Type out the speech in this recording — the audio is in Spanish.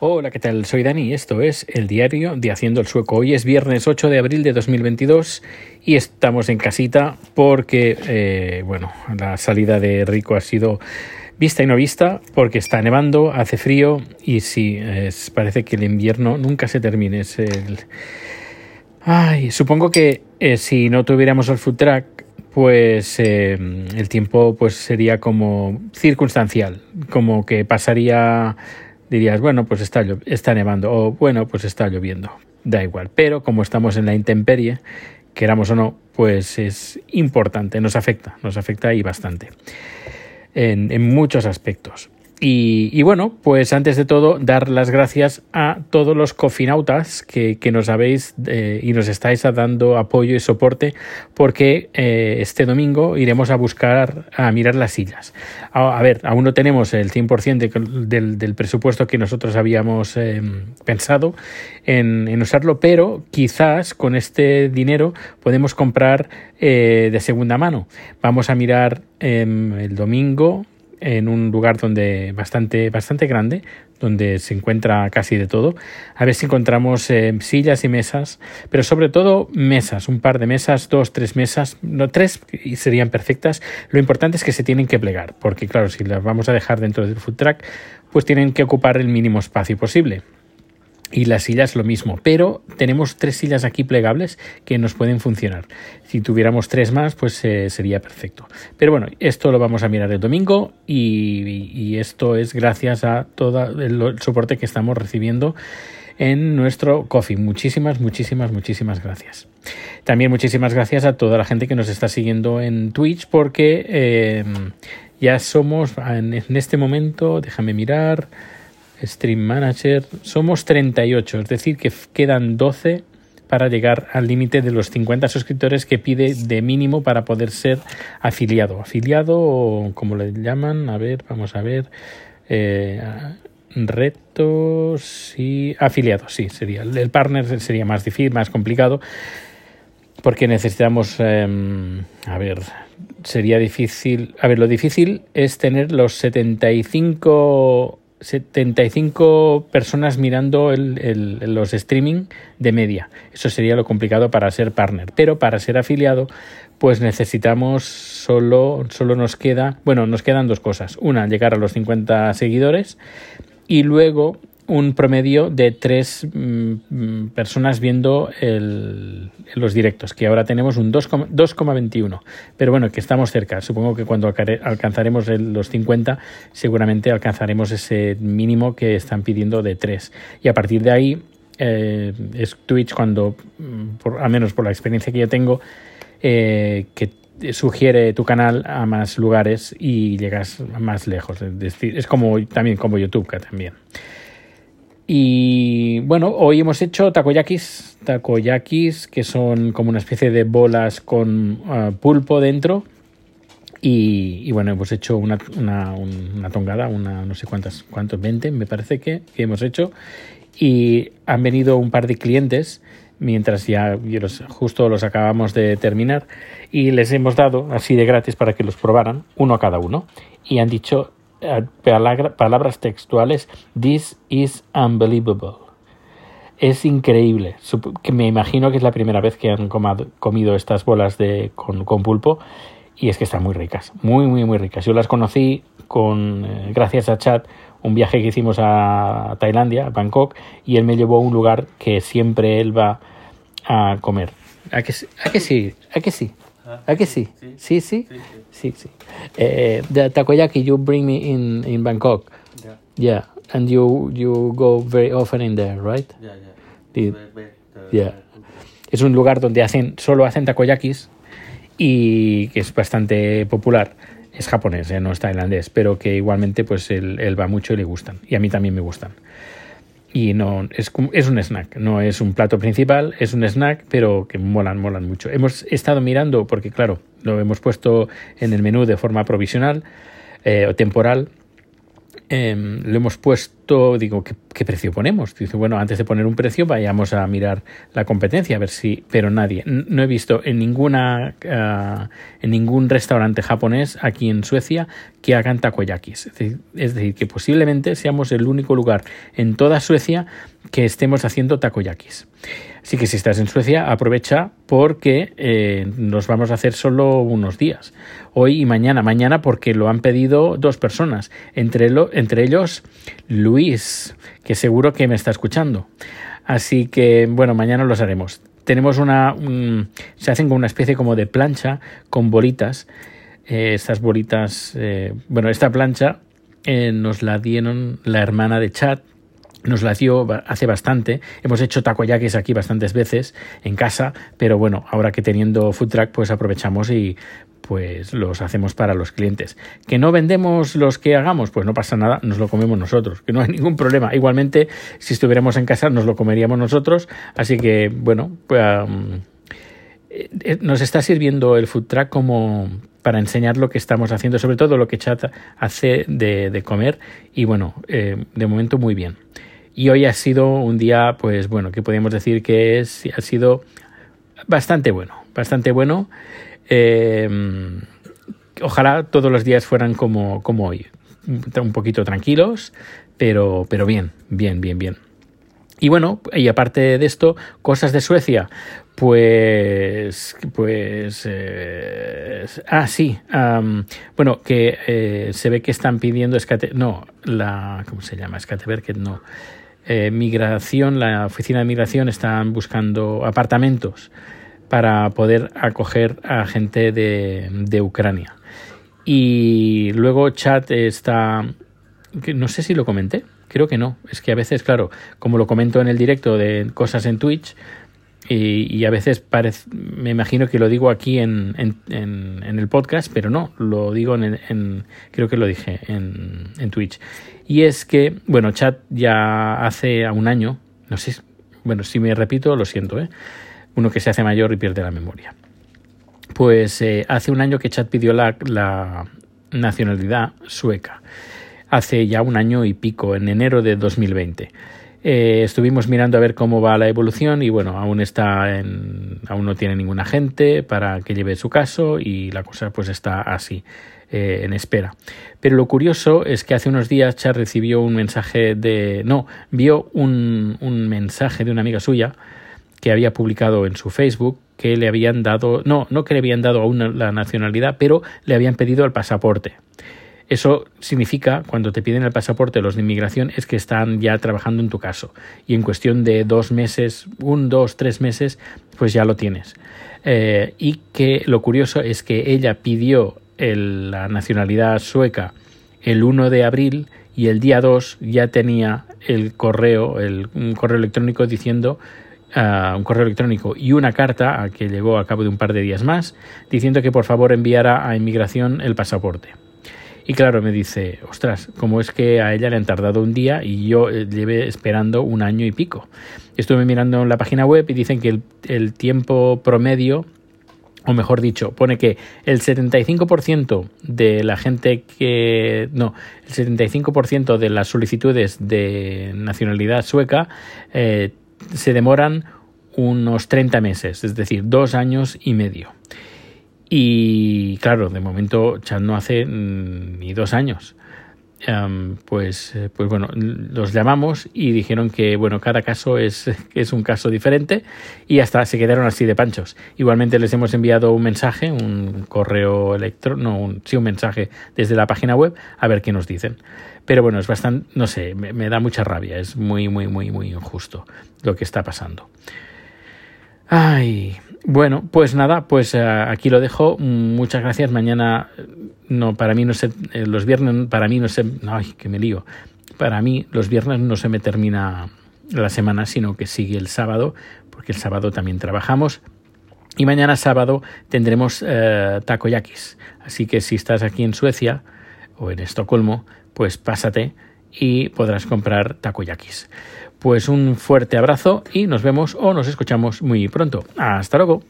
Hola, ¿qué tal? Soy Dani y esto es el diario de Haciendo el Sueco. Hoy es viernes 8 de abril de 2022 y estamos en casita porque, eh, bueno, la salida de Rico ha sido vista y no vista porque está nevando, hace frío y sí, parece que el invierno nunca se termine. Es. Ay, supongo que eh, si no tuviéramos el food track, pues eh, el tiempo pues sería como circunstancial, como que pasaría dirías, bueno, pues está, está nevando o bueno, pues está lloviendo, da igual. Pero como estamos en la intemperie, queramos o no, pues es importante, nos afecta, nos afecta y bastante en, en muchos aspectos. Y, bueno, pues antes de todo, dar las gracias a todos los cofinautas que, nos habéis eh, y nos estáis dando apoyo y soporte, porque eh, este domingo iremos a buscar, a mirar las sillas. A, ver, aún no tenemos el 100% del, del, presupuesto que nosotros habíamos em, pensado en, en, usarlo, pero quizás con este dinero podemos comprar eh, de segunda mano. Vamos a mirar em, el domingo en un lugar donde bastante, bastante grande, donde se encuentra casi de todo. A ver si encontramos eh, sillas y mesas, pero sobre todo mesas, un par de mesas, dos, tres mesas, no tres serían perfectas. Lo importante es que se tienen que plegar, porque claro, si las vamos a dejar dentro del food track, pues tienen que ocupar el mínimo espacio posible. Y las sillas lo mismo, pero tenemos tres sillas aquí plegables que nos pueden funcionar. Si tuviéramos tres más, pues eh, sería perfecto. Pero bueno, esto lo vamos a mirar el domingo y, esto es gracias a todo el soporte que estamos recibiendo en nuestro coffee. Muchísimas, muchísimas, muchísimas gracias. También muchísimas gracias a toda la gente que nos está siguiendo en Twitch porque eh, ya somos en este momento, déjame mirar. Stream Manager, somos 38, es decir, que quedan 12 para llegar al límite de los 50 suscriptores que pide de mínimo para poder ser afiliado. Afiliado o como le llaman, a ver, vamos a ver. Eh, retos y afiliados, sí, sería. El partner sería más difícil, más complicado, porque necesitamos, em, a ver, sería difícil. A ver, lo difícil es tener los 75 75 personas mirando el, los streaming de media. Eso sería lo complicado para ser partner. Pero para ser afiliado, pues necesitamos solo, solo nos queda, bueno, nos quedan dos cosas. Una, llegar a los 50 seguidores y luego un promedio de tres mm, personas viendo el, los directos, que ahora tenemos un 2,21. Pero bueno, que estamos cerca. Supongo que cuando alcanzaremos los 50, seguramente alcanzaremos ese mínimo que están pidiendo de 3. Y a partir de ahí, eh, es Twitch cuando, mm, por, al menos por la experiencia que yo tengo, eh, que sugiere tu canal a más lugares y llegas más lejos. Es decir, es como también como YouTube también. Y bueno, hoy hemos hecho takoyakis, takoyakis que son como una especie de bolas con uh, pulpo dentro. Y, bueno, hemos hecho una, una, una, tongada, una no sé cuántas, cuántos, 20 me parece que, que, hemos hecho. Y han venido un par de clientes mientras ya justo los acabamos de terminar y les hemos dado así de gratis para que los probaran, uno a cada uno. Y han dicho, eh, palabras textuales, This is unbelievable. Es increíble. Que me imagino que es la primera vez que han comido estas bolas de, con, pulpo y es que están muy ricas, muy, muy, muy ricas. Yo las conocí con, eh, gracias a Chad, un viaje que hicimos a Tailandia, a Bangkok, y él me llevó a un lugar que siempre él va a comer. ¿A que, a que sí? ¿A que sí? ¿A que sí? Sí, sí. Sí, sí. Uh, the takoyaki you bring me in in Bangkok. Yeah. Yeah, and you you go very often in there, right? Yeah, yeah. The, yeah. Es un lugar donde hacen solo hacen takoyakis y que es bastante popular. Es japonés, eh, no es tailandés, pero que igualmente pues él, él va mucho y le gustan. Y a mí también me gustan y no es, es un snack, no es un plato principal, es un snack, pero que molan, molan mucho. Hemos estado mirando, porque claro, lo hemos puesto en el menú de forma provisional eh, o temporal, Em, lo hemos puesto, digo, ¿qué, precio ponemos? Dice, bueno, antes de poner un precio vayamos a mirar la competencia, a ver si, pero nadie, no he visto en ninguna, ah, en ningún restaurante japonés aquí en Suecia que hagan takoyakis. Es decir, que posiblemente seamos el único lugar en toda Suecia que estemos haciendo takoyakis. Así que si estás en Suecia, aprovecha porque eh, nos vamos a hacer solo unos días, hoy y mañana. Mañana porque lo han pedido dos personas, entre, entre ellos Luis, que seguro que me está escuchando. Así que, bueno, mañana los haremos. Tenemos una... se hacen con una especie como de plancha con bolitas. Eh, estas bolitas... Eh, bueno, esta plancha nos la dieron la hermana de Chad, nos la dio hace bastante. Hemos hecho takoyakis aquí bastantes veces en casa, pero bueno, ahora que teniendo food truck, pues aprovechamos y pues los hacemos para los clientes. Que no vendemos los que hagamos, pues no pasa nada, nos lo comemos nosotros, que no hay ningún problema. Igualmente, si estuviéramos en casa, nos lo comeríamos nosotros. Así que, bueno, pues, eh, nos está sirviendo el food truck como para enseñar lo que estamos haciendo, sobre todo lo que Chat hace de, comer. Y bueno, eh, de momento muy bien. Y hoy ha sido un día, pues bueno, que podríamos decir que es, ha sido bastante bueno, bastante bueno. Eh, ojalá todos los días fueran como, como hoy, un poquito tranquilos, pero, pero bien, bien, bien, bien. Y bueno, y aparte de esto, cosas de Suecia, pues, pues, eh, ah, sí, bueno, que eh, se ve que están pidiendo, no, la, ¿cómo se llama? Skateverket, no, eh, migración, la oficina de migración están buscando apartamentos para poder acoger a gente de, Ucrania. Y luego chat está, no sé si lo comenté, creo que no. Es que a veces, claro, como lo comento en el directo de cosas en Twitch, y, a veces me imagino que lo digo aquí en, en, en, el podcast, pero no, lo digo en, creo que lo dije en, en Twitch. Y es que, bueno, Chat ya hace un año, no sé, bueno, si me repito, lo siento, ¿eh? uno que se hace mayor y pierde la memoria. Pues eh, hace un año que Chat pidió la, la nacionalidad sueca. Hace ya un año y pico, en enero de 2020. Eh, estuvimos mirando a ver cómo va la evolución y bueno, aún está en, aún no tiene ningún agente para que lleve su caso y la cosa pues está así. Eh, en espera. Pero lo curioso es que hace unos días Char recibió un mensaje de... No, vio un, un mensaje de una amiga suya que había publicado en su Facebook que le habían dado... No, no que le habían dado aún la nacionalidad, pero le habían pedido el pasaporte. Eso significa, cuando te piden el pasaporte los de inmigración, es que están ya trabajando en tu caso. Y en cuestión de dos meses, un, dos, tres meses, pues ya lo tienes. Eh, y que lo curioso es que ella pidió la nacionalidad sueca el 1 de abril y el día 2 ya tenía el correo, el, un correo electrónico diciendo uh, un correo electrónico y una carta que llegó a cabo de un par de días más diciendo que por favor enviara a inmigración el pasaporte. Y claro, me dice, ostras, ¿cómo es que a ella le han tardado un día y yo eh, lleve esperando un año y pico? Estuve mirando en la página web y dicen que el, el tiempo promedio o mejor dicho, pone que el 75% de la gente que... No, el 75% de las solicitudes de nacionalidad sueca eh, se demoran unos 30 meses, es decir, dos años y medio. Y claro, de momento Chad no hace mm, ni dos años. Em, pues, eh, pues bueno, los llamamos y dijeron que bueno, cada caso es, es un caso diferente y hasta se quedaron así de panchos. Igualmente les hemos enviado un mensaje, un correo electrónico, no, sí, un mensaje desde la página web a ver qué nos dicen. Pero bueno, es bastante, no sé, me da mucha rabia, es muy, muy, muy, muy injusto lo que está pasando. Ay, bueno, pues nada, pues eh, aquí lo dejo. Muchas gracias. Mañana, no, para mí no sé, eh, los viernes, para mí no sé, ay, que me lío. Para mí los viernes no se me termina la semana, sino que sigue el sábado, porque el sábado también trabajamos. Y mañana sábado tendremos eh, takoyakis. Así que si estás aquí en Suecia o en Estocolmo, pues pásate y podrás comprar takoyakis. Pues un fuerte abrazo y nos vemos o nos escuchamos muy pronto. Hasta luego.